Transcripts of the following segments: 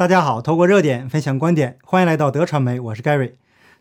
大家好，透过热点分享观点，欢迎来到德传媒，我是 Gary。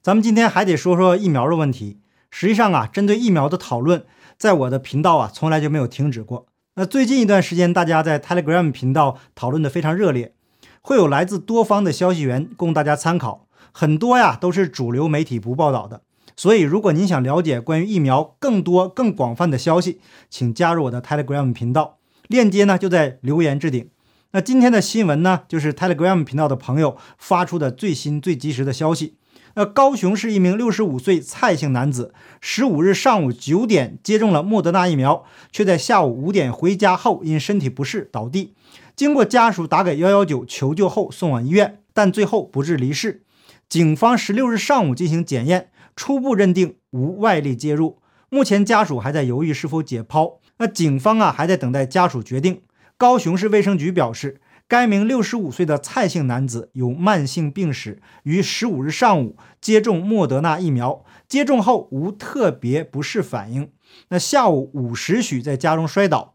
咱们今天还得说说疫苗的问题。实际上啊，针对疫苗的讨论，在我的频道啊，从来就没有停止过。那最近一段时间，大家在 Telegram 频道讨论的非常热烈，会有来自多方的消息源供大家参考，很多呀都是主流媒体不报道的。所以，如果您想了解关于疫苗更多、更广泛的消息，请加入我的 Telegram 频道，链接呢就在留言置顶。那今天的新闻呢，就是 Telegram 频道的朋友发出的最新最及时的消息。那高雄市一名六十五岁蔡姓男子，十五日上午九点接种了莫德纳疫苗，却在下午五点回家后因身体不适倒地，经过家属打给幺幺九求救后送往医院，但最后不治离世。警方十六日上午进行检验，初步认定无外力介入。目前家属还在犹豫是否解剖，那警方啊还在等待家属决定。高雄市卫生局表示，该名六十五岁的蔡姓男子有慢性病史，于十五日上午接种莫德纳疫苗，接种后无特别不适反应。那下午五时许在家中摔倒，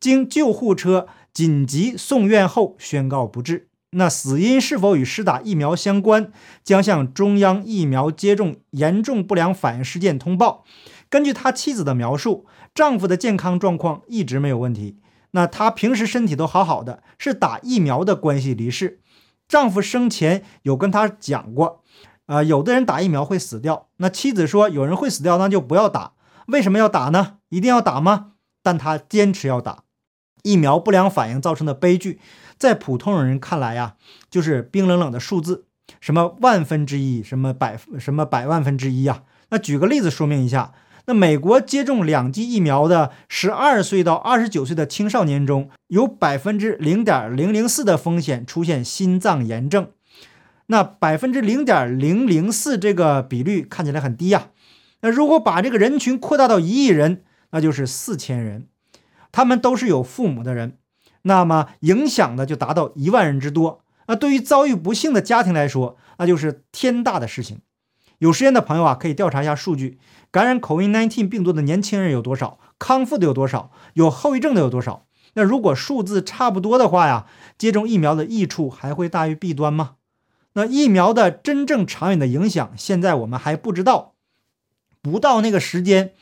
经救护车紧急送院后宣告不治。那死因是否与施打疫苗相关，将向中央疫苗接种严重不良反应事件通报。根据他妻子的描述，丈夫的健康状况一直没有问题。那她平时身体都好好的，是打疫苗的关系离世。丈夫生前有跟她讲过，啊，有的人打疫苗会死掉。那妻子说，有人会死掉，那就不要打。为什么要打呢？一定要打吗？但她坚持要打。疫苗不良反应造成的悲剧，在普通人看来呀，就是冰冷冷的数字，什么万分之一，什么百什么百万分之一呀。那举个例子说明一下。那美国接种两剂疫苗的十二岁到二十九岁的青少年中，有百分之零点零零四的风险出现心脏炎症。那百分之零点零零四这个比率看起来很低呀。那如果把这个人群扩大到一亿人，那就是四千人，他们都是有父母的人，那么影响的就达到一万人之多。那对于遭遇不幸的家庭来说，那就是天大的事情。有时间的朋友啊，可以调查一下数据。感染 COVID-19 病毒的年轻人有多少？康复的有多少？有后遗症的有多少？那如果数字差不多的话呀，接种疫苗的益处还会大于弊端吗？那疫苗的真正长远的影响，现在我们还不知道，不到那个时间，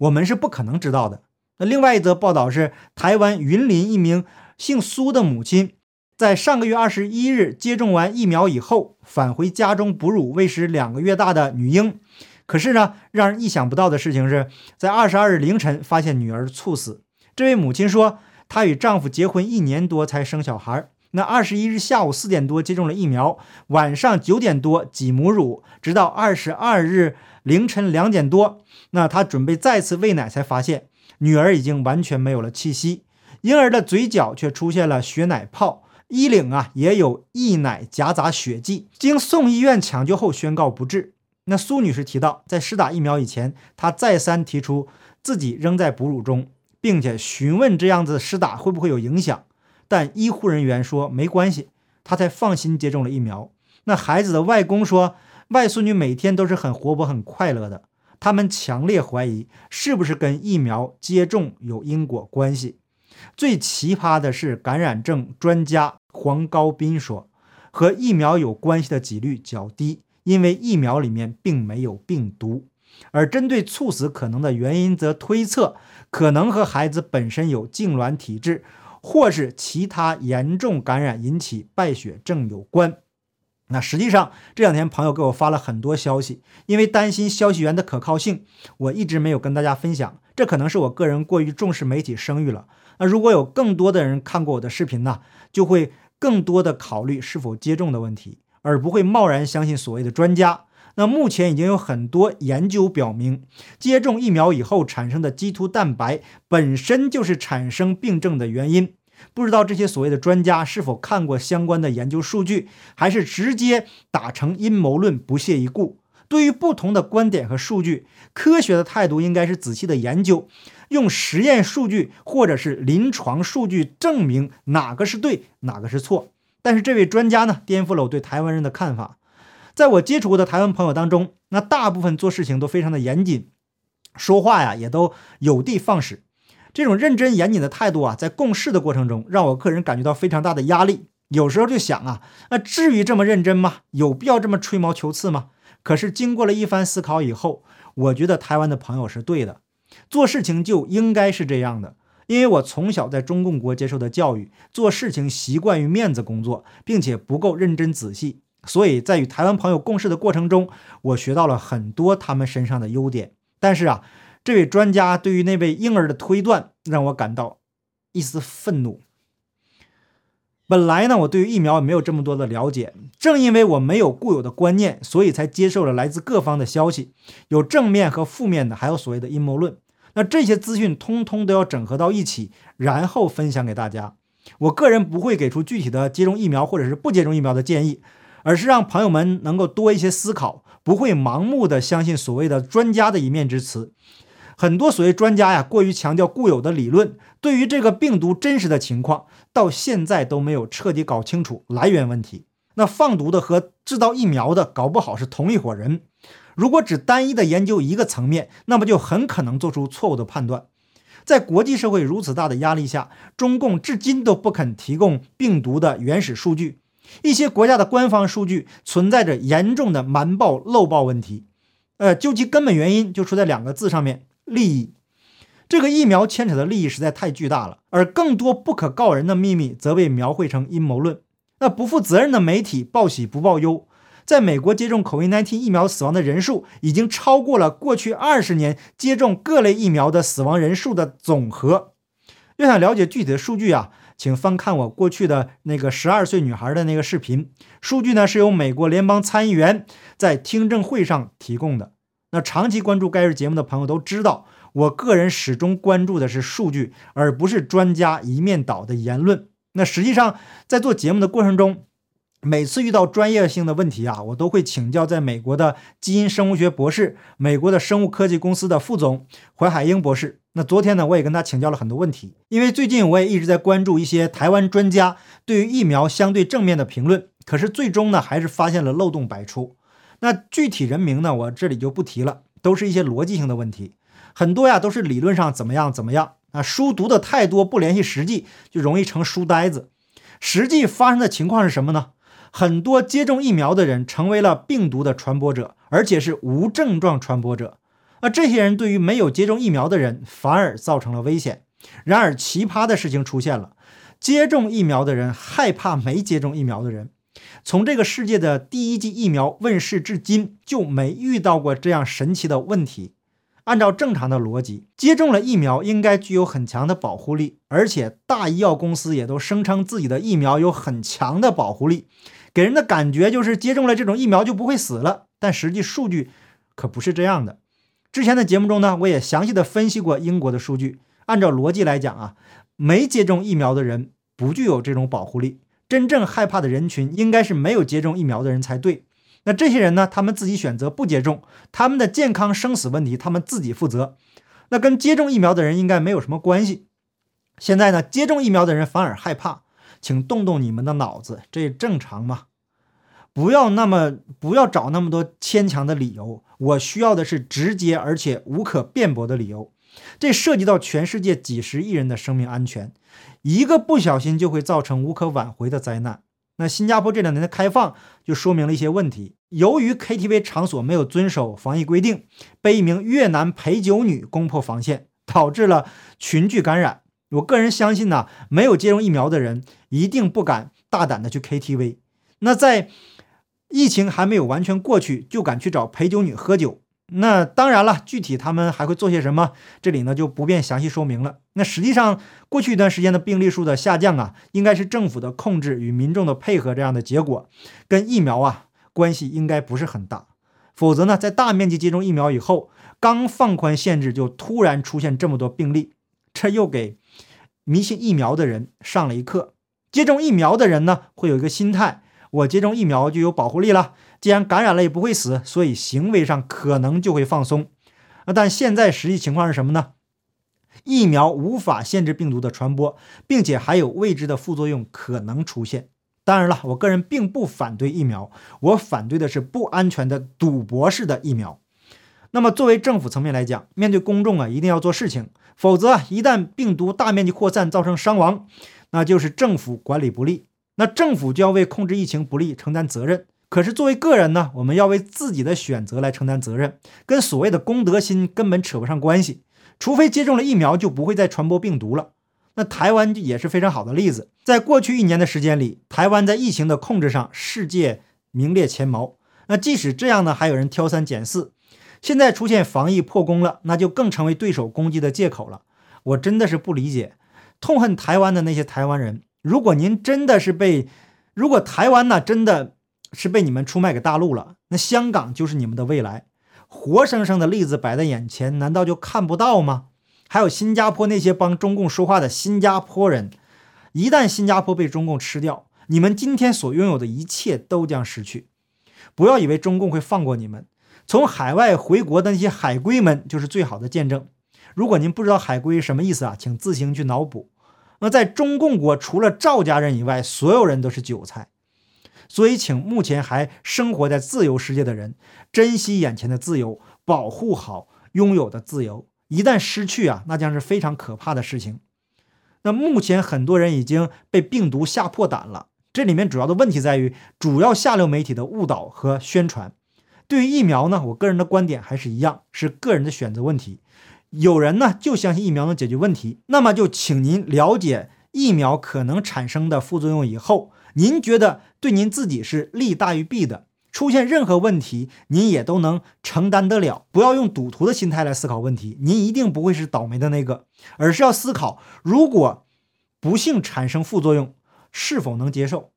我们是不可能知道的。那另外一则报道是，台湾云林一名姓苏的母亲，在上个月二十一日接种完疫苗以后，返回家中哺乳喂食两个月大的女婴。可是呢，让人意想不到的事情是在二十二日凌晨发现女儿猝死。这位母亲说，她与丈夫结婚一年多才生小孩。那二十一日下午四点多接种了疫苗，晚上九点多挤母乳，直到二十二日凌晨两点多，那她准备再次喂奶，才发现女儿已经完全没有了气息，婴儿的嘴角却出现了血奶泡，衣领啊也有溢奶夹杂血迹，经送医院抢救后宣告不治。那苏女士提到，在施打疫苗以前，她再三提出自己仍在哺乳中，并且询问这样子施打会不会有影响，但医护人员说没关系，她才放心接种了疫苗。那孩子的外公说，外孙女每天都是很活泼、很快乐的。他们强烈怀疑是不是跟疫苗接种有因果关系。最奇葩的是，感染症专家黄高斌说，和疫苗有关系的几率较低。因为疫苗里面并没有病毒，而针对猝死可能的原因，则推测可能和孩子本身有痉挛体质，或是其他严重感染引起败血症有关。那实际上这两天朋友给我发了很多消息，因为担心消息源的可靠性，我一直没有跟大家分享。这可能是我个人过于重视媒体声誉了。那如果有更多的人看过我的视频呢，就会更多的考虑是否接种的问题。而不会贸然相信所谓的专家。那目前已经有很多研究表明，接种疫苗以后产生的基突蛋白本身就是产生病症的原因。不知道这些所谓的专家是否看过相关的研究数据，还是直接打成阴谋论不屑一顾？对于不同的观点和数据，科学的态度应该是仔细的研究，用实验数据或者是临床数据证明哪个是对，哪个是错。但是这位专家呢，颠覆了我对台湾人的看法。在我接触过的台湾朋友当中，那大部分做事情都非常的严谨，说话呀也都有的放矢。这种认真严谨的态度啊，在共事的过程中，让我个人感觉到非常大的压力。有时候就想啊，那至于这么认真吗？有必要这么吹毛求疵吗？可是经过了一番思考以后，我觉得台湾的朋友是对的，做事情就应该是这样的。因为我从小在中共国接受的教育，做事情习惯于面子工作，并且不够认真仔细，所以在与台湾朋友共事的过程中，我学到了很多他们身上的优点。但是啊，这位专家对于那位婴儿的推断，让我感到一丝愤怒。本来呢，我对于疫苗也没有这么多的了解，正因为我没有固有的观念，所以才接受了来自各方的消息，有正面和负面的，还有所谓的阴谋论。那这些资讯通通都要整合到一起，然后分享给大家。我个人不会给出具体的接种疫苗或者是不接种疫苗的建议，而是让朋友们能够多一些思考，不会盲目的相信所谓的专家的一面之词。很多所谓专家呀，过于强调固有的理论，对于这个病毒真实的情况，到现在都没有彻底搞清楚来源问题。那放毒的和制造疫苗的，搞不好是同一伙人。如果只单一的研究一个层面，那么就很可能做出错误的判断。在国际社会如此大的压力下，中共至今都不肯提供病毒的原始数据，一些国家的官方数据存在着严重的瞒报漏报问题。呃，究其根本原因，就出在两个字上面：利益。这个疫苗牵扯的利益实在太巨大了，而更多不可告人的秘密则被描绘成阴谋论。那不负责任的媒体报喜不报忧。在美国接种 COVID-19 疫苗死亡的人数已经超过了过去二十年接种各类疫苗的死亡人数的总和。要想了解具体的数据啊，请翻看我过去的那个十二岁女孩的那个视频。数据呢是由美国联邦参议员在听证会上提供的。那长期关注该日节目的朋友都知道，我个人始终关注的是数据，而不是专家一面倒的言论。那实际上在做节目的过程中，每次遇到专业性的问题啊，我都会请教在美国的基因生物学博士、美国的生物科技公司的副总怀海英博士。那昨天呢，我也跟他请教了很多问题，因为最近我也一直在关注一些台湾专家对于疫苗相对正面的评论，可是最终呢，还是发现了漏洞百出。那具体人名呢，我这里就不提了，都是一些逻辑性的问题，很多呀都是理论上怎么样怎么样啊，书读的太多不联系实际，就容易成书呆子。实际发生的情况是什么呢？很多接种疫苗的人成为了病毒的传播者，而且是无症状传播者。而这些人对于没有接种疫苗的人反而造成了危险。然而，奇葩的事情出现了：接种疫苗的人害怕没接种疫苗的人。从这个世界的第一剂疫苗问世至今，就没遇到过这样神奇的问题。按照正常的逻辑，接种了疫苗应该具有很强的保护力，而且大医药公司也都声称自己的疫苗有很强的保护力。给人的感觉就是接种了这种疫苗就不会死了，但实际数据可不是这样的。之前的节目中呢，我也详细的分析过英国的数据。按照逻辑来讲啊，没接种疫苗的人不具有这种保护力。真正害怕的人群应该是没有接种疫苗的人才对。那这些人呢，他们自己选择不接种，他们的健康生死问题他们自己负责，那跟接种疫苗的人应该没有什么关系。现在呢，接种疫苗的人反而害怕，请动动你们的脑子，这正常吗？不要那么不要找那么多牵强的理由，我需要的是直接而且无可辩驳的理由。这涉及到全世界几十亿人的生命安全，一个不小心就会造成无可挽回的灾难。那新加坡这两年的开放就说明了一些问题。由于 KTV 场所没有遵守防疫规定，被一名越南陪酒女攻破防线，导致了群聚感染。我个人相信呢，没有接种疫苗的人一定不敢大胆的去 KTV。那在疫情还没有完全过去，就敢去找陪酒女喝酒，那当然了，具体他们还会做些什么，这里呢就不便详细说明了。那实际上，过去一段时间的病例数的下降啊，应该是政府的控制与民众的配合这样的结果，跟疫苗啊关系应该不是很大。否则呢，在大面积接种疫苗以后，刚放宽限制，就突然出现这么多病例，这又给迷信疫苗的人上了一课。接种疫苗的人呢，会有一个心态。我接种疫苗就有保护力了，既然感染了也不会死，所以行为上可能就会放松。啊，但现在实际情况是什么呢？疫苗无法限制病毒的传播，并且还有未知的副作用可能出现。当然了，我个人并不反对疫苗，我反对的是不安全的赌博式的疫苗。那么，作为政府层面来讲，面对公众啊，一定要做事情，否则一旦病毒大面积扩散造成伤亡，那就是政府管理不力。那政府就要为控制疫情不利承担责任。可是作为个人呢，我们要为自己的选择来承担责任，跟所谓的公德心根本扯不上关系。除非接种了疫苗，就不会再传播病毒了。那台湾也是非常好的例子，在过去一年的时间里，台湾在疫情的控制上世界名列前茅。那即使这样呢，还有人挑三拣四。现在出现防疫破功了，那就更成为对手攻击的借口了。我真的是不理解，痛恨台湾的那些台湾人。如果您真的是被，如果台湾呢真的。是被你们出卖给大陆了，那香港就是你们的未来，活生生的例子摆在眼前，难道就看不到吗？还有新加坡那些帮中共说话的新加坡人，一旦新加坡被中共吃掉，你们今天所拥有的一切都将失去。不要以为中共会放过你们，从海外回国的那些海归们就是最好的见证。如果您不知道海归什么意思啊，请自行去脑补。那在中共国，除了赵家人以外，所有人都是韭菜。所以，请目前还生活在自由世界的人珍惜眼前的自由，保护好拥有的自由。一旦失去啊，那将是非常可怕的事情。那目前很多人已经被病毒吓破胆了。这里面主要的问题在于主要下流媒体的误导和宣传。对于疫苗呢，我个人的观点还是一样，是个人的选择问题。有人呢就相信疫苗能解决问题，那么就请您了解疫苗可能产生的副作用以后。您觉得对您自己是利大于弊的，出现任何问题，您也都能承担得了。不要用赌徒的心态来思考问题，您一定不会是倒霉的那个，而是要思考，如果不幸产生副作用，是否能接受？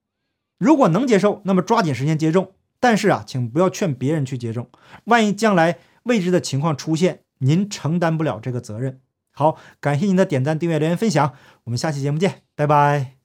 如果能接受，那么抓紧时间接种。但是啊，请不要劝别人去接种，万一将来未知的情况出现，您承担不了这个责任。好，感谢您的点赞、订阅、留言、分享，我们下期节目见，拜拜。